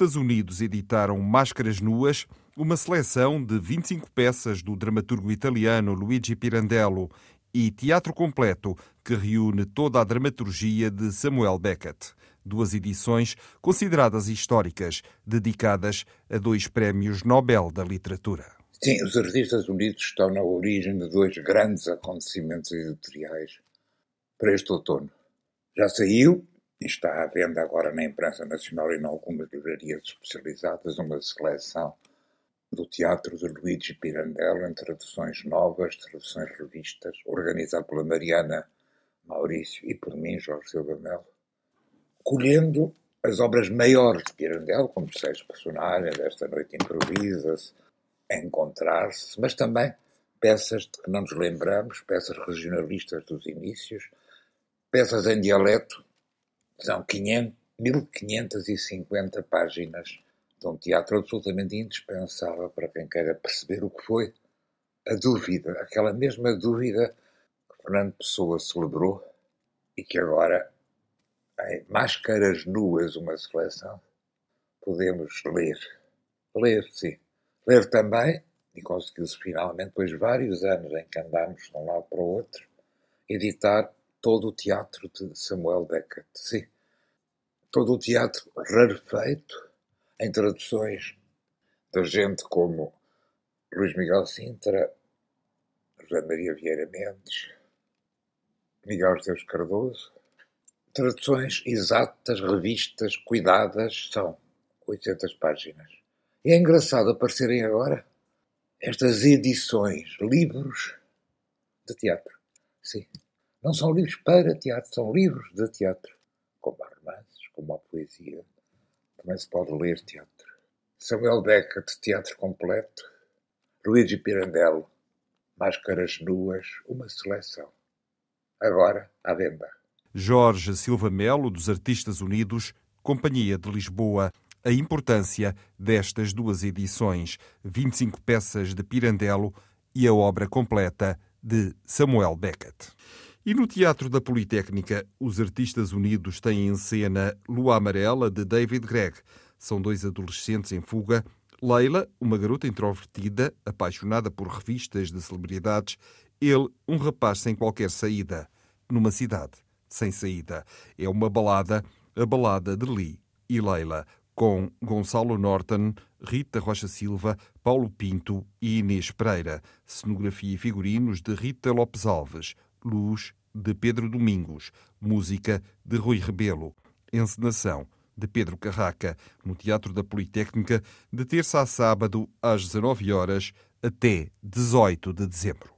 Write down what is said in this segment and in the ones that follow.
Artistas Unidos editaram Máscaras Nuas, uma seleção de 25 peças do dramaturgo italiano Luigi Pirandello e Teatro Completo, que reúne toda a dramaturgia de Samuel Beckett. Duas edições consideradas históricas, dedicadas a dois prémios Nobel da Literatura. Sim, os Artistas Unidos estão na origem de dois grandes acontecimentos editoriais para este outono. Já saiu Está à venda agora na imprensa nacional e em algumas livrarias especializadas uma seleção do teatro de Luigi Pirandello em traduções novas, traduções revistas, organizada pela Mariana Maurício e por mim, Jorge Silva Melo, colhendo as obras maiores de Pirandello, como seis personagens, esta noite improvisa-se, encontrar-se, mas também peças de que não nos lembramos, peças regionalistas dos inícios, peças em dialeto, são 500, 1550 páginas de um teatro absolutamente indispensável para quem queira perceber o que foi a dúvida, aquela mesma dúvida que Fernando Pessoa celebrou e que agora, em Máscaras Nuas, uma seleção, podemos ler. Ler, sim. Ler também, e conseguiu-se finalmente, depois de vários anos em que andámos de um lado para o outro, editar todo o teatro de Samuel Beckett. Sim, todo o teatro rarefeito, em traduções de gente como Luís Miguel Sintra, José Maria Vieira Mendes, Miguel Deus Cardoso. Traduções exatas, revistas, cuidadas, são 800 páginas. E é engraçado aparecerem agora estas edições, livros de teatro. Sim. Não são livros para teatro, são livros de teatro, como romances, como a poesia. Também se pode ler teatro. Samuel Beckett, teatro completo. Luigi Pirandello, Máscaras Nuas, uma seleção. Agora, à venda. Jorge Silva Melo, dos Artistas Unidos, Companhia de Lisboa. A importância destas duas edições, 25 peças de Pirandello e a obra completa de Samuel Beckett. E no Teatro da Politécnica, os Artistas Unidos têm em cena Lua Amarela, de David Gregg. São dois adolescentes em fuga. Leila, uma garota introvertida, apaixonada por revistas de celebridades. Ele, um rapaz sem qualquer saída. Numa cidade sem saída. É uma balada, a balada de Lee e Leila, com Gonçalo Norton, Rita Rocha Silva, Paulo Pinto e Inês Pereira. Cenografia e figurinos de Rita Lopes Alves. Luz, de Pedro Domingos, música de Rui Rebelo, encenação de Pedro Carraca, no Teatro da Politécnica, de terça a sábado, às 19 horas, até 18 de dezembro.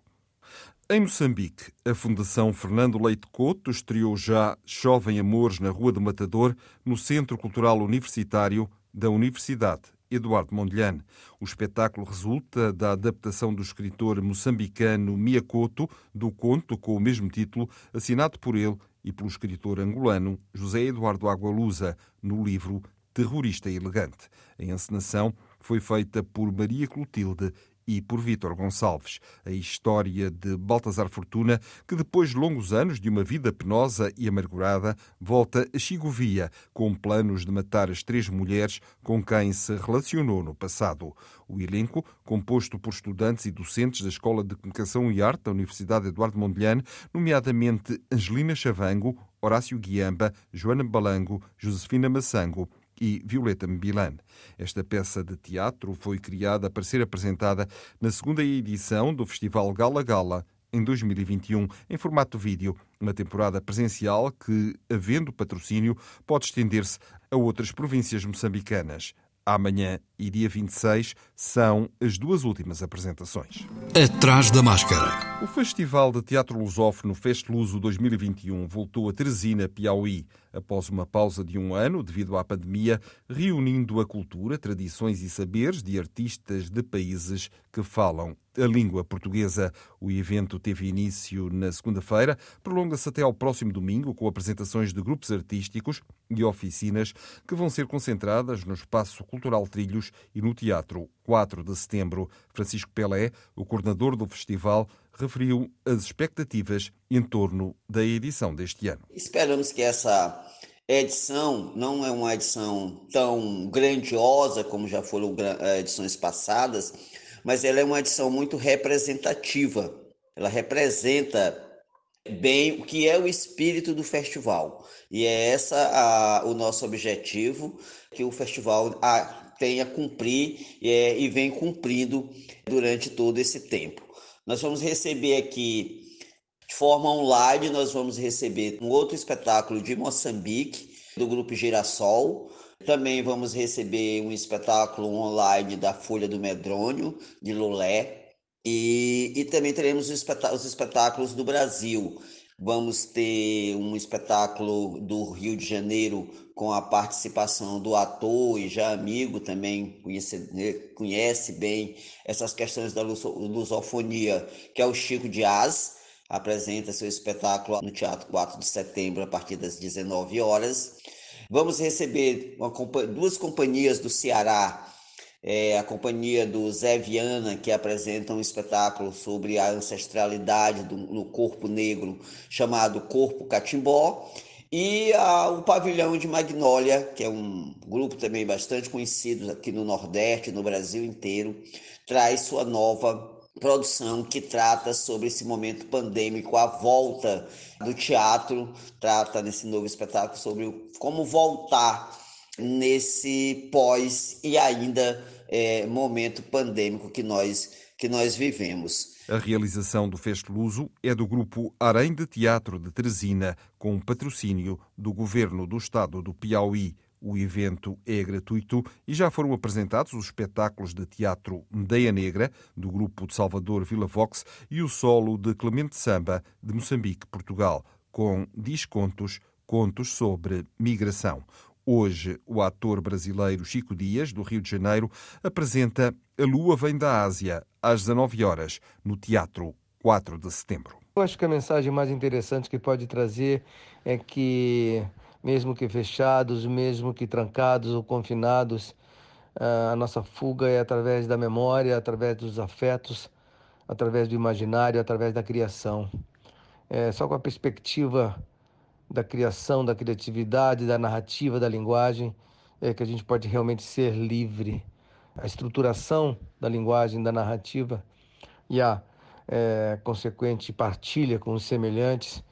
Em Moçambique, a Fundação Fernando Leite Couto estreou já Chovem Amores na Rua do Matador, no Centro Cultural Universitário da Universidade Eduardo Mondlane. O espetáculo resulta da adaptação do escritor moçambicano Miyakoto do conto com o mesmo título, assinado por ele e pelo escritor angolano José Eduardo Agualusa, no livro Terrorista Elegante. A encenação foi feita por Maria Clotilde e por Vítor Gonçalves. A história de Baltasar Fortuna, que depois de longos anos de uma vida penosa e amargurada, volta a Chigovia com planos de matar as três mulheres com quem se relacionou no passado. O elenco, composto por estudantes e docentes da Escola de Comunicação e Arte da Universidade Eduardo Mondlane, nomeadamente Angelina Chavango, Horácio Guiamba, Joana Balango, Josefina Massango e Violeta Mbilan. Esta peça de teatro foi criada para ser apresentada na segunda edição do Festival Gala Gala em 2021, em formato vídeo, uma temporada presencial que, havendo patrocínio, pode estender-se a outras províncias moçambicanas. amanhã e dia 26 são as duas últimas apresentações. Atrás da máscara. O Festival de Teatro Lusófono Festluso 2021 voltou a Teresina, Piauí, após uma pausa de um ano devido à pandemia, reunindo a cultura, tradições e saberes de artistas de países que falam a língua portuguesa. O evento teve início na segunda-feira, prolonga-se até ao próximo domingo com apresentações de grupos artísticos e oficinas que vão ser concentradas no Espaço Cultural Trilhos e no Teatro 4 de Setembro. Francisco Pelé, o coordenador do festival, referiu as expectativas em torno da edição deste ano. Esperamos que essa edição não é uma edição tão grandiosa como já foram eh, edições passadas, mas ela é uma edição muito representativa. Ela representa bem o que é o espírito do festival. E é essa a, o nosso objetivo, que o festival a, tenha cumprir é, e vem cumprindo durante todo esse tempo. Nós vamos receber aqui de forma online, nós vamos receber um outro espetáculo de Moçambique, do grupo Girassol, também vamos receber um espetáculo online da Folha do Medrônio, de Lulé. E, e também teremos os espetáculos do Brasil. Vamos ter um espetáculo do Rio de Janeiro com a participação do ator e já amigo também, conhece, né, conhece bem essas questões da lusofonia, que é o Chico Dias. Apresenta seu espetáculo no Teatro 4 de Setembro a partir das 19 horas. Vamos receber uma, duas companhias do Ceará, é, a companhia do Zé Viana, que apresenta um espetáculo sobre a ancestralidade do, no corpo negro, chamado Corpo Catimbó, e a, o Pavilhão de Magnólia, que é um grupo também bastante conhecido aqui no Nordeste, no Brasil inteiro, traz sua nova produção que trata sobre esse momento pandêmico, a volta do teatro, trata nesse novo espetáculo sobre como voltar nesse pós e ainda é, momento pandêmico que nós, que nós vivemos. A realização do Festo Luso é do grupo Arém de Teatro de Teresina, com patrocínio do Governo do Estado do Piauí. O evento é gratuito e já foram apresentados os espetáculos de teatro Medeia Negra, do grupo de Salvador Vila Vox, e o solo de Clemente Samba, de Moçambique, Portugal, com descontos, contos sobre migração. Hoje, o ator brasileiro Chico Dias, do Rio de Janeiro, apresenta A Lua Vem da Ásia, às 19 horas, no Teatro 4 de Setembro. Eu acho que a mensagem mais interessante que pode trazer é que mesmo que fechados, mesmo que trancados ou confinados, a nossa fuga é através da memória, através dos afetos, através do imaginário, através da criação. É só com a perspectiva da criação, da criatividade, da narrativa, da linguagem, é que a gente pode realmente ser livre. A estruturação da linguagem, da narrativa e a é, consequente partilha com os semelhantes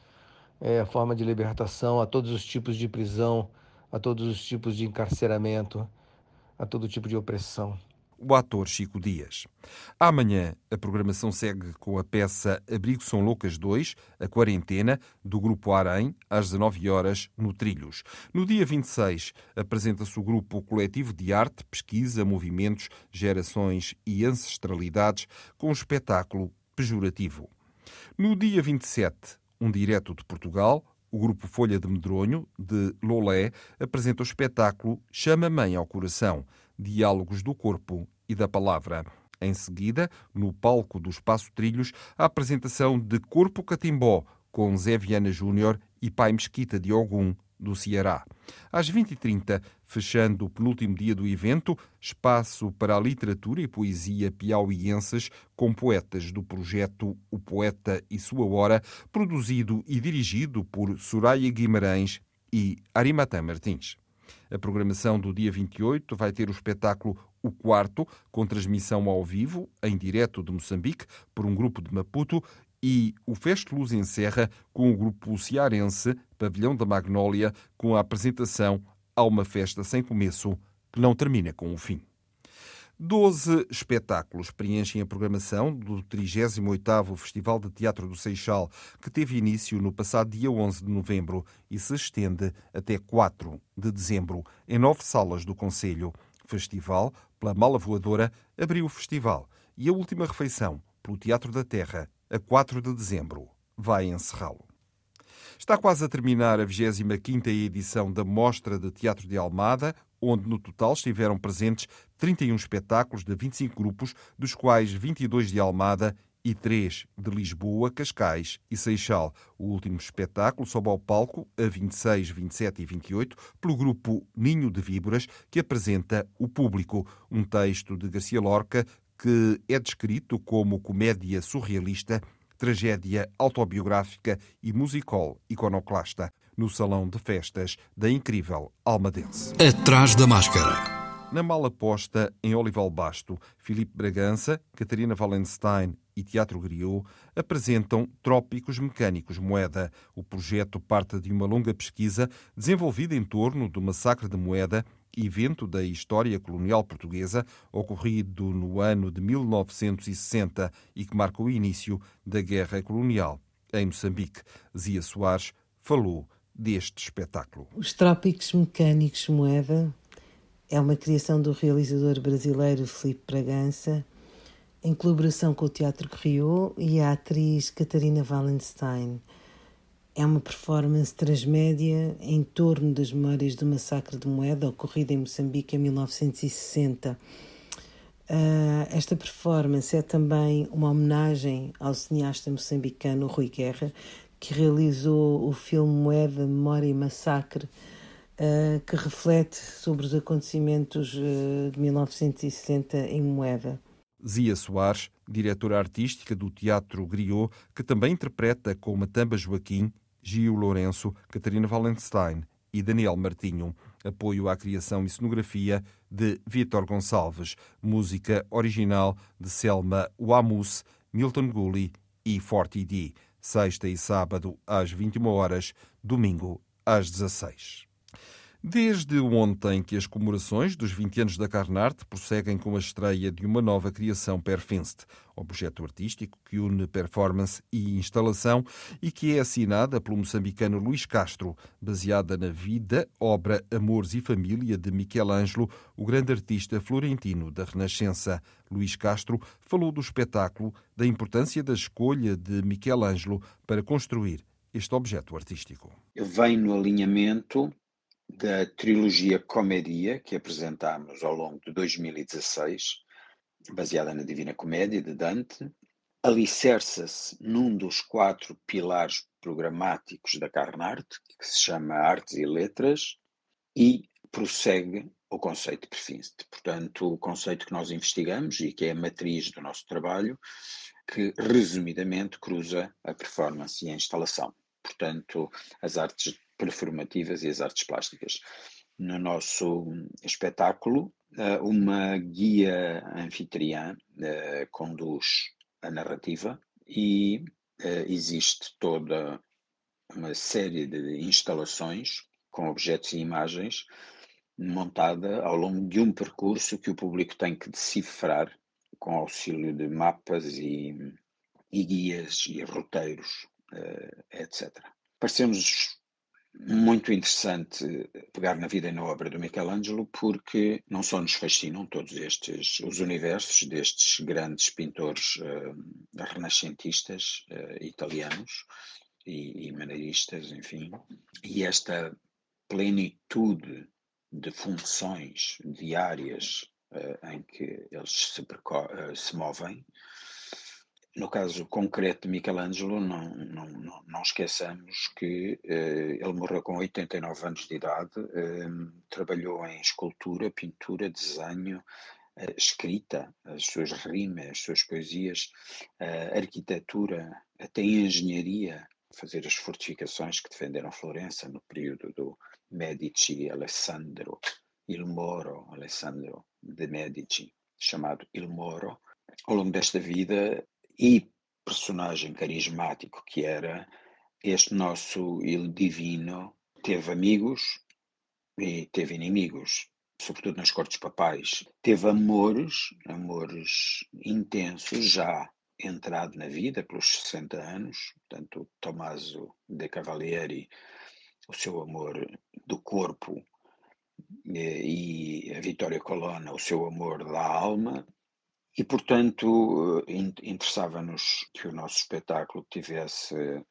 é, a forma de libertação a todos os tipos de prisão, a todos os tipos de encarceramento, a todo tipo de opressão. O ator Chico Dias. Amanhã, a programação segue com a peça Abrigo São Loucas 2, A Quarentena, do Grupo Arém, às 19 horas, no Trilhos. No dia 26, apresenta-se o Grupo Coletivo de Arte, Pesquisa, Movimentos, Gerações e Ancestralidades, com o espetáculo Pejorativo. No dia 27, um direto de Portugal, o grupo Folha de Medronho, de Lolé, apresenta o espetáculo Chama Mãe ao Coração, Diálogos do Corpo e da Palavra. Em seguida, no palco do Espaço Trilhos, a apresentação de Corpo Catimbó, com Zé Viana Júnior e Pai Mesquita de Ogum, do Ceará. Às 20h30, fechando o penúltimo dia do evento, espaço para a literatura e poesia piauienses com poetas do projeto O Poeta e Sua Hora, produzido e dirigido por Soraya Guimarães e Arimatã Martins. A programação do dia 28 vai ter o espetáculo O Quarto, com transmissão ao vivo, em direto de Moçambique, por um grupo de Maputo, e o Festo Luz encerra com o grupo cearense Pavilhão da Magnólia, com a apresentação a uma festa sem começo que não termina com o fim. Doze espetáculos preenchem a programação do 38º Festival de Teatro do Seixal, que teve início no passado dia 11 de novembro e se estende até 4 de dezembro, em nove salas do Conselho. Festival, pela Mala Voadora, abriu o festival e a última refeição, pelo Teatro da Terra, a 4 de dezembro, vai encerrá-lo. Está quase a terminar a 25ª edição da Mostra de Teatro de Almada, onde no total estiveram presentes 31 espetáculos de 25 grupos, dos quais 22 de Almada e 3 de Lisboa, Cascais e Seixal. O último espetáculo sobe ao palco a 26, 27 e 28 pelo grupo Ninho de Víboras, que apresenta O Público, um texto de Garcia Lorca que é descrito como comédia surrealista tragédia autobiográfica e musical iconoclasta no salão de festas da incrível Almadense. Atrás da máscara. Na mala posta em Olival Basto, Filipe Bragança, Catarina Wallenstein e Teatro Griot apresentam Trópicos Mecânicos Moeda. O projeto parte de uma longa pesquisa desenvolvida em torno do massacre de Moeda evento da história colonial portuguesa ocorrido no ano de 1960 e que marca o início da Guerra Colonial. Em Moçambique, Zia Soares falou deste espetáculo. Os Trópicos Mecânicos Moeda é uma criação do realizador brasileiro Felipe Bragança, em colaboração com o Teatro Rio e a atriz Catarina Wallenstein. É uma performance transmédia em torno das memórias do massacre de Moeda ocorrido em Moçambique em 1960. Uh, ah, esta performance é também uma homenagem ao cineasta moçambicano Rui Guerra, que realizou o filme Moeda, Memória e Massacre, uh, que reflete sobre os acontecimentos uh, de 1960 em Moeda. Zia Soares, diretora artística do Teatro Griot, que também interpreta com Matamba Joaquim, Gil Lourenço, Catarina Valenstein e Daniel Martinho. Apoio à criação e cenografia de Vitor Gonçalves. Música original de Selma Wamus, Milton Gulli e Forty D. Sexta e sábado às 21 horas, domingo às 16. Desde ontem que as comemorações dos 20 anos da Carnarte prosseguem com a estreia de uma nova criação Perfinst, objeto artístico que une performance e instalação e que é assinada pelo moçambicano Luís Castro, baseada na vida, obra, amores e família de Michelangelo, o grande artista florentino da Renascença. Luís Castro falou do espetáculo, da importância da escolha de Michelangelo para construir este objeto artístico. Vem no alinhamento da trilogia Comédia que apresentámos ao longo de 2016, baseada na Divina Comédia de Dante, alicerça-se num dos quatro pilares programáticos da Carnarte, que se chama Artes e Letras, e prossegue o conceito de Perfinste. Portanto, o conceito que nós investigamos e que é a matriz do nosso trabalho, que resumidamente cruza a performance e a instalação. Portanto, as artes performativas e as artes plásticas. No nosso espetáculo, eh, uma guia anfitriã eh, conduz a narrativa e eh, existe toda uma série de instalações com objetos e imagens montada ao longo de um percurso que o público tem que decifrar com auxílio de mapas e, e guias e roteiros, etc. Parecemos muito interessante pegar na vida e na obra do Michelangelo porque não só nos fascinam todos estes os universos destes grandes pintores uh, renascentistas uh, italianos e, e maneiristas, enfim, e esta plenitude de funções diárias uh, em que eles se, se movem no caso concreto de Michelangelo, não, não, não, esqueçamos que eh, ele morreu com 89 anos de idade, eh, trabalhou em escultura, pintura, desenho, eh, escrita, as suas rimas, as suas poesias, arquitetura, até engenharia, fazer as fortificações que defenderam Florença no período do Medici Alessandro Il Moro, Alessandro de Medici, chamado Il Moro. Ao longo desta vida, e personagem carismático que era, este nosso Il Divino teve amigos e teve inimigos, sobretudo nas cortes papais. Teve amores, amores intensos, já entrado na vida pelos 60 anos, portanto, Tommaso de Cavalieri, o seu amor do corpo e a Vitória Colonna, o seu amor da alma, e portanto interessava-nos que o nosso espetáculo tivesse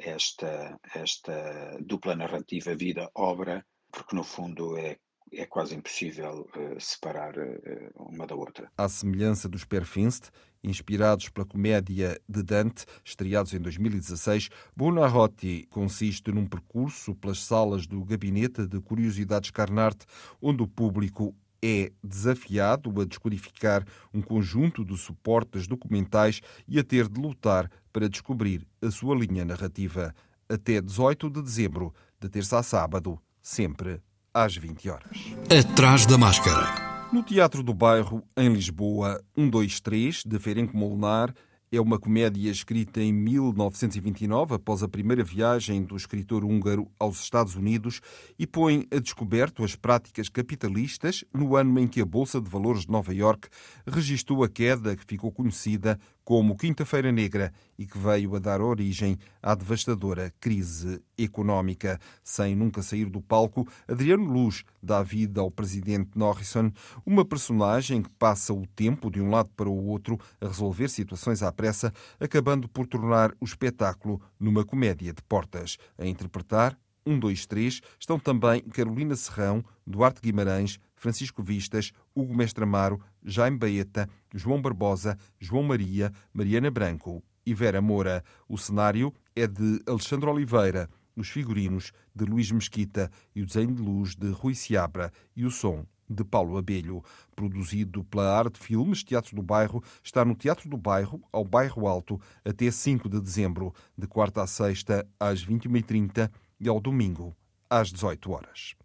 esta, esta dupla narrativa vida-obra, porque no fundo é é quase impossível uh, separar uh, uma da outra. À semelhança dos Perfinst, inspirados pela comédia de Dante, estreados em 2016, Buonarroti consiste num percurso pelas salas do Gabinete de Curiosidades Carnarte, onde o público é desafiado a descodificar um conjunto de suportes documentais e a ter de lutar para descobrir a sua linha narrativa. Até 18 de dezembro, de terça a sábado, sempre às 20 horas. Atrás da máscara. No Teatro do Bairro, em Lisboa, 123, de Ferenc Molnar, é uma comédia escrita em 1929, após a primeira viagem do escritor húngaro aos Estados Unidos, e põe a descoberto as práticas capitalistas no ano em que a Bolsa de Valores de Nova York registrou a queda que ficou conhecida como Quinta-feira Negra e que veio a dar origem à devastadora crise económica. Sem nunca sair do palco, Adriano Luz dá vida ao presidente Norrison, uma personagem que passa o tempo de um lado para o outro a resolver situações à pressa, acabando por tornar o espetáculo numa comédia de portas. A interpretar um, dois, três, estão também Carolina Serrão, Duarte Guimarães, Francisco Vistas, Hugo Mestre Amaro, Jaime Baeta, João Barbosa, João Maria, Mariana Branco e Vera Moura. O cenário é de Alexandre Oliveira, os figurinos de Luís Mesquita e o desenho de luz de Rui Seabra e o som de Paulo Abelho. Produzido pela Arte Filmes, Teatro do Bairro está no Teatro do Bairro, ao Bairro Alto, até 5 de dezembro, de quarta a sexta, às 21h30 e ao domingo, às 18 horas.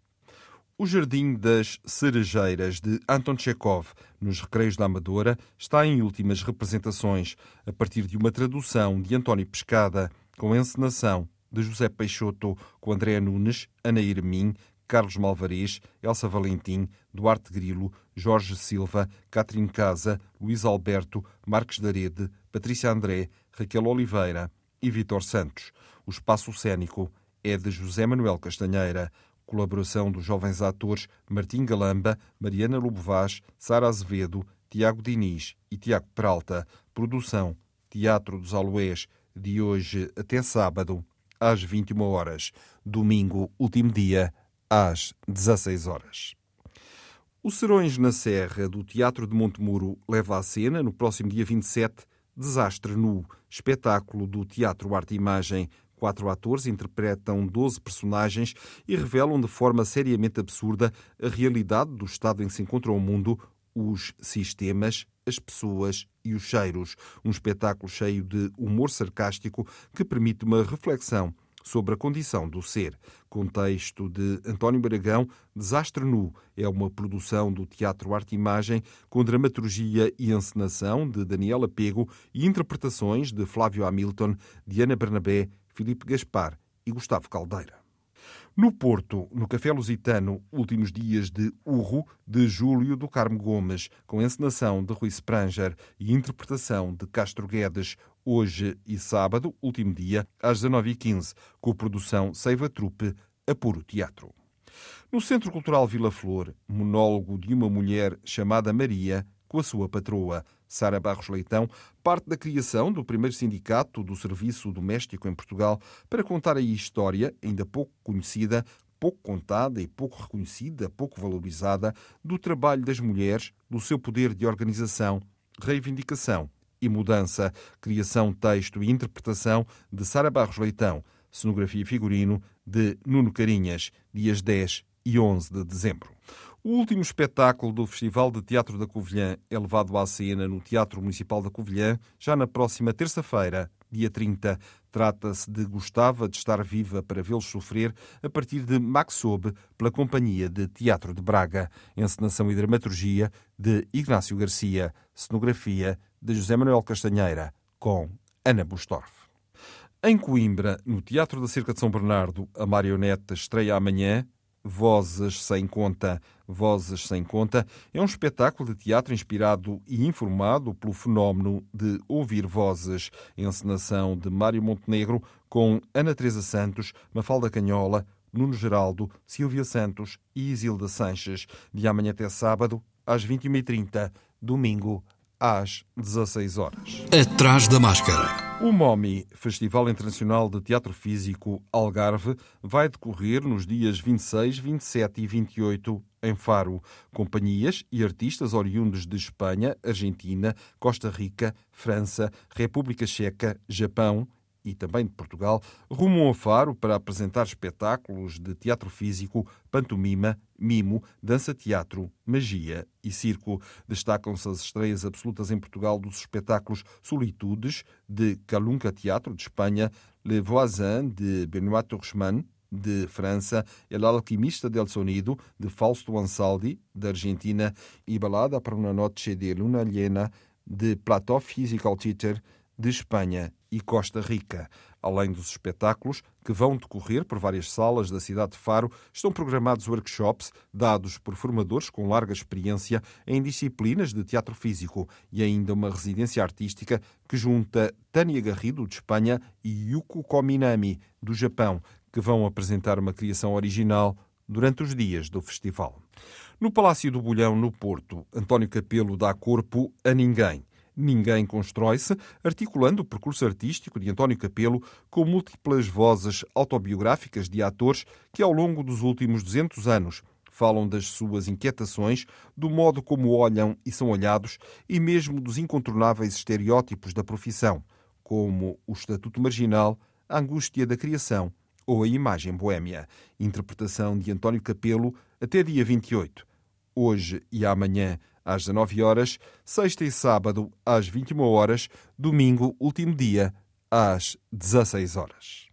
O Jardim das Cerejeiras de Anton Chekhov, nos Recreios da Amadora, está em últimas representações, a partir de uma tradução de António Pescada, com encenação de José Peixoto, com André Nunes, Ana Irmim, Carlos Malvarez, Elsa Valentim, Duarte Grilo, Jorge Silva, Catrin Casa, Luís Alberto, Marques Darede, Patrícia André, Raquel Oliveira e Vitor Santos. O espaço cênico é de José Manuel Castanheira. Colaboração dos jovens atores Martim Galamba, Mariana Lobo Vaz, Sara Azevedo, Tiago Diniz e Tiago Peralta. Produção Teatro dos Aloés, de hoje até sábado, às 21 horas. Domingo, último dia, às 16 horas. O Serões na Serra do Teatro de Montemuro leva à cena, no próximo dia 27, Desastre Nu, espetáculo do Teatro Arte e Imagem, Quatro atores interpretam 12 personagens e revelam de forma seriamente absurda a realidade do estado em que se encontra o mundo, os sistemas, as pessoas e os cheiros. Um espetáculo cheio de humor sarcástico que permite uma reflexão sobre a condição do ser. Contexto de António Baragão, Desastre Nu é uma produção do Teatro Arte e Imagem com dramaturgia e encenação de Daniela Pego e interpretações de Flávio Hamilton, Diana Bernabé Filipe Gaspar e Gustavo Caldeira. No Porto, no Café Lusitano, últimos dias de Urro, de Júlio do Carmo Gomes, com encenação de Rui Spranger e interpretação de Castro Guedes, hoje e sábado, último dia, às 19h15, com produção Seiva Trupe, Apuro Teatro. No Centro Cultural Vila Flor, monólogo de uma mulher chamada Maria, com a sua patroa, Sara Barros Leitão, parte da criação do primeiro sindicato do serviço doméstico em Portugal para contar a história, ainda pouco conhecida, pouco contada e pouco reconhecida, pouco valorizada, do trabalho das mulheres, do seu poder de organização, reivindicação e mudança, criação, texto e interpretação de Sara Barros Leitão, cenografia e figurino de Nuno Carinhas, dias 10 e 11 de dezembro. O último espetáculo do Festival de Teatro da Covilhã é levado à cena no Teatro Municipal da Covilhã já na próxima terça-feira, dia 30. Trata-se de Gostava de Estar Viva para Vê-los Sofrer, a partir de Max pela Companhia de Teatro de Braga. Encenação e dramaturgia de Ignácio Garcia. Cenografia de José Manuel Castanheira, com Ana Bustorff. Em Coimbra, no Teatro da Cerca de São Bernardo, a marioneta estreia amanhã Vozes Sem Conta. Vozes Sem Conta é um espetáculo de teatro inspirado e informado pelo fenómeno de ouvir vozes. Encenação de Mário Montenegro com Ana Teresa Santos, Mafalda Canhola, Nuno Geraldo, Silvia Santos e Isilda Sanches, de amanhã até sábado, às 21h30, domingo, às 16 horas. Atrás da máscara. O MOMI, Festival Internacional de Teatro Físico Algarve, vai decorrer nos dias 26, 27 e 28 em Faro. Companhias e artistas oriundos de Espanha, Argentina, Costa Rica, França, República Checa, Japão e também de Portugal, rumam a Faro para apresentar espetáculos de teatro físico, pantomima, mimo, dança-teatro, magia e circo. Destacam-se as estreias absolutas em Portugal dos espetáculos Solitudes, de Calunca Teatro, de Espanha, Le Voisin, de Benoît Torchman, de França, El Alquimista del Sonido, de Fausto Ansaldi, da Argentina, e Balada para uma Noche de Luna Llena, de Plateau Physical Theater, de Espanha e Costa Rica. Além dos espetáculos, que vão decorrer por várias salas da cidade de Faro, estão programados workshops dados por formadores com larga experiência em disciplinas de teatro físico e ainda uma residência artística que junta Tânia Garrido, de Espanha, e Yuko Kominami, do Japão, que vão apresentar uma criação original durante os dias do festival. No Palácio do Bolhão, no Porto, António Capelo dá corpo a ninguém. Ninguém constrói-se, articulando o percurso artístico de António Capelo com múltiplas vozes autobiográficas de atores que, ao longo dos últimos 200 anos, falam das suas inquietações, do modo como olham e são olhados e mesmo dos incontornáveis estereótipos da profissão, como o estatuto marginal, a angústia da criação ou a imagem boêmia. Interpretação de António Capelo até dia 28. Hoje e amanhã às 19 horas, sexta e sábado às 21 horas, domingo, último dia, às 16 horas.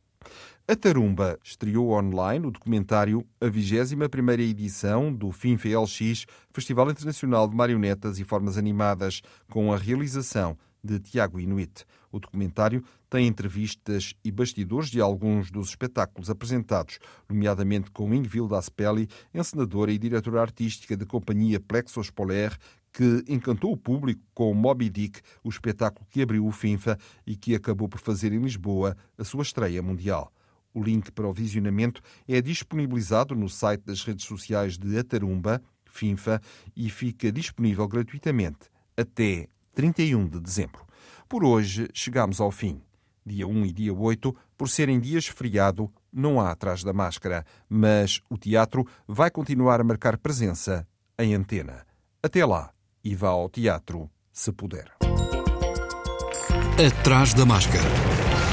A Tarumba estreou online o documentário A 21ª edição do FINFE-LX, Festival Internacional de Marionetas e Formas Animadas, com a realização de Tiago Inuit. O documentário tem entrevistas e bastidores de alguns dos espetáculos apresentados, nomeadamente com Ingvild Aspelli, encenadora e diretora artística da companhia Plexos Polaire, que encantou o público com Moby Dick, o espetáculo que abriu o FINFA e que acabou por fazer em Lisboa a sua estreia mundial. O link para o visionamento é disponibilizado no site das redes sociais de Atarumba, FINFA, e fica disponível gratuitamente até 31 de dezembro. Por hoje chegamos ao fim. Dia 1 e dia 8, por serem dias feriado, não há atrás da máscara, mas o teatro vai continuar a marcar presença em antena. Até lá e vá ao teatro, se puder. Atrás da máscara.